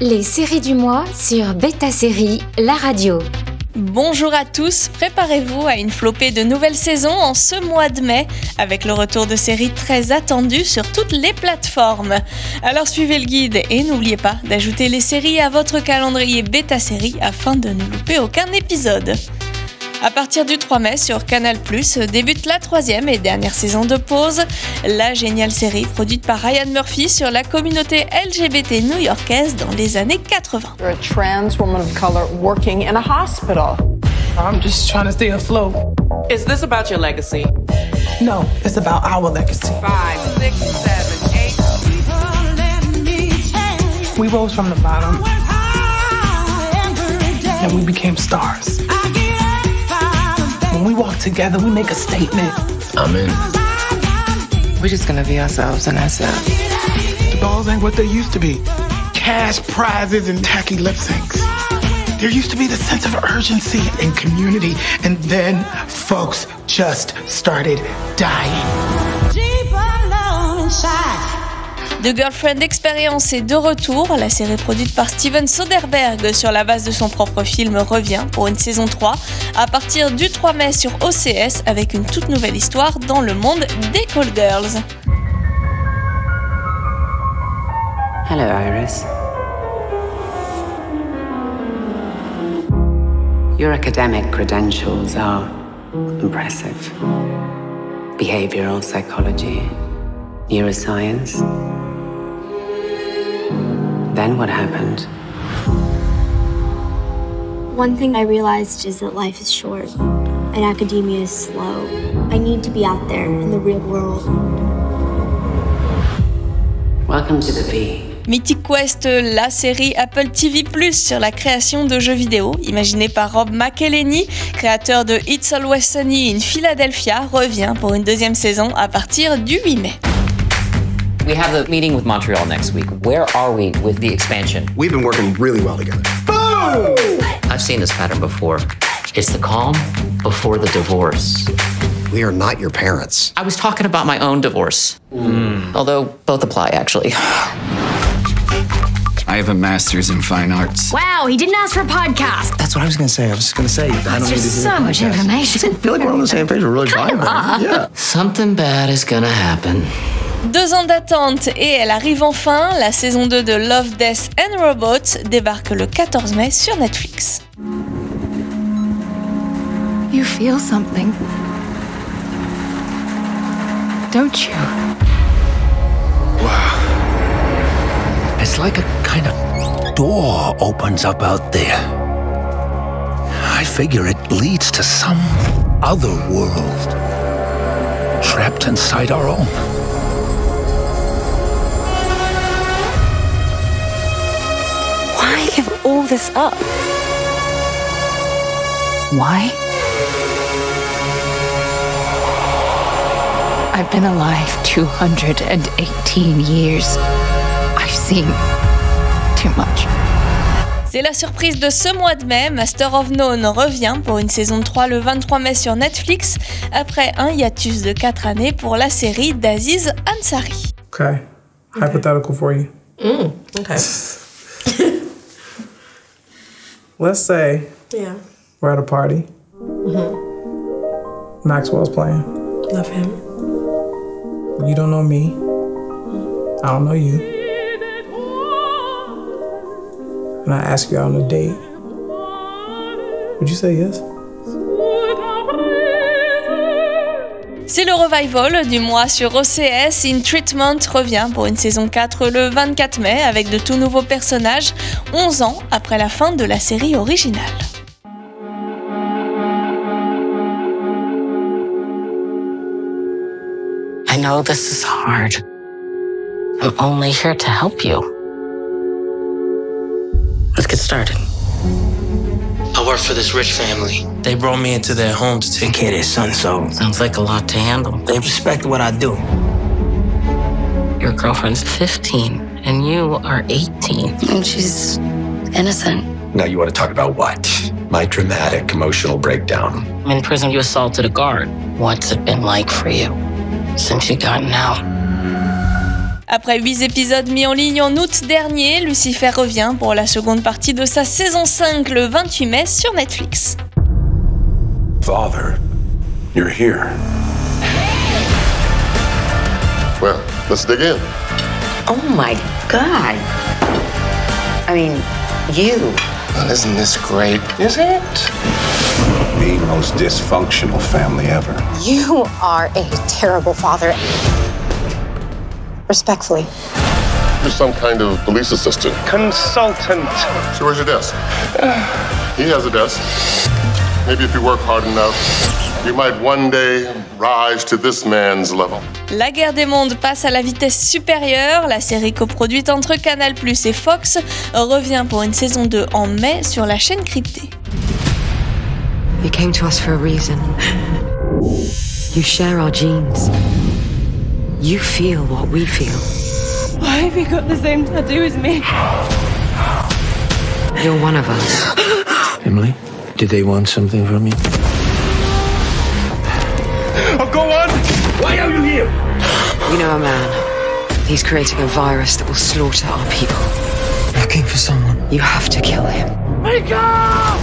Les séries du mois sur Beta Série, la radio. Bonjour à tous, préparez-vous à une flopée de nouvelles saisons en ce mois de mai, avec le retour de séries très attendues sur toutes les plateformes. Alors suivez le guide et n'oubliez pas d'ajouter les séries à votre calendrier bêta série afin de ne louper aucun épisode. À partir du 3 mai sur Canal+, débute la troisième et dernière saison de Pause, la géniale série produite par Ryan Murphy sur la communauté LGBT new-yorkaise dans les années 80. You're a trans woman of color working in a hospital. I'm just trying to stay afloat. Is this about your legacy? No, it's about our legacy. Five, six, seven, eight. We rose from the bottom and we became stars. When we walk together, we make a statement. I'm in. We're just gonna be ourselves and ourselves. The balls ain't what they used to be. Cash prizes and tacky lip syncs. There used to be the sense of urgency and community, and then folks just started dying. The Girlfriend Experience est de retour. La série produite par Steven Soderbergh sur la base de son propre film revient pour une saison 3 à partir du 3 mai sur OCS avec une toute nouvelle histoire dans le monde des Call Girls. Hello, Iris. Your academic credentials are impressive. Behavioral psychology, neuroscience. Then what happened? One thing I realized is that life is short and academia is slow. I need to be out there in the real world. Welcome to the V. Mythic Quest, la série Apple TV Plus sur la création de jeux vidéo, imaginée par Rob McElhenney, créateur de It's Always Sunny in Philadelphia, revient pour une deuxième saison à partir du 8 mai. We have the meeting with Montreal next week. Where are we with the expansion? We've been working really well together. I've seen this pattern before. It's the calm before the divorce. We are not your parents. I was talking about my own divorce. Hmm. Although both apply, actually. I have a master's in fine arts. Wow, he didn't ask for a podcast. That's what I was going to say. I was just going to say. I don't need to There's hear so much information. I feel like we're on the same page. We're really vibing. Yeah. Something bad is gonna happen. Deux ans d'attente et elle arrive enfin. La saison 2 de Love, Death and Robots débarque le 14 mai sur Netflix. You feel something. Don't you? Wow. It's like a kind of door opens up out there. I figure it leads to some other world, trapped inside our own. Why give all this up? Why? I've been alive 218 years. I've seen too much. C'est la surprise de ce mois de mai. Master of None revient pour une saison 3 le 23 mai sur Netflix, après un hiatus de 4 années pour la série d'Aziz Ansari. Okay. Hypothetical for you. Mm, okay. Let's say Yeah. we're at a party. Mm-hmm. Maxwell's playing. Love him. You don't know me. I don't know you. And I ask you out on a date. Would you say yes? C'est le revival du mois sur OCS. In Treatment revient pour une saison 4 le 24 mai avec de tout nouveaux personnages, 11 ans après la fin de la série originale. I know this is hard. I'm only here to help you. Let's get started. I work for this rich family. They brought me into their home to take care of their son, so. Sounds like a lot to handle. They respect what I do. Your girlfriend's 15 and you are 18. And she's innocent. Now you want to talk about what? My dramatic emotional breakdown. I'm in prison, you assaulted a guard. What's it been like for you since you gotten out? Après 8 épisodes mis en ligne en août dernier, Lucifer revient pour la seconde partie de sa saison 5 le 28 mai sur Netflix. Father, you're here. Well, let's dig in. Oh my god. I mean, you. Well, isn't this great? Is it? The most dysfunctional family ever. You are a terrible father. Respectfully. You're some kind of police assistant. Consultant. So where's your desk? he has a desk. Maybe if you work hard enough, you might one day rise to this man's level. La guerre des mondes passe à la vitesse supérieure. La série coproduite entre Canal+ et Fox revient pour une saison 2 en mai sur la chaîne cryptée. You came to us for a reason. You share our genes. You feel what we feel. Why have you got the same tattoo as me? You're one of us. Emily, did they want something from you? Oh, go on! Why are you here? You know a man. He's creating a virus that will slaughter our people. Looking for someone. You have to kill him. Wake up!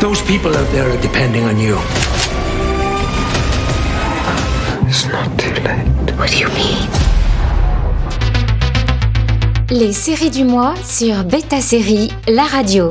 Those people out there are depending on you. It's not too late. What do you mean? Les séries du mois sur Beta Série, la radio.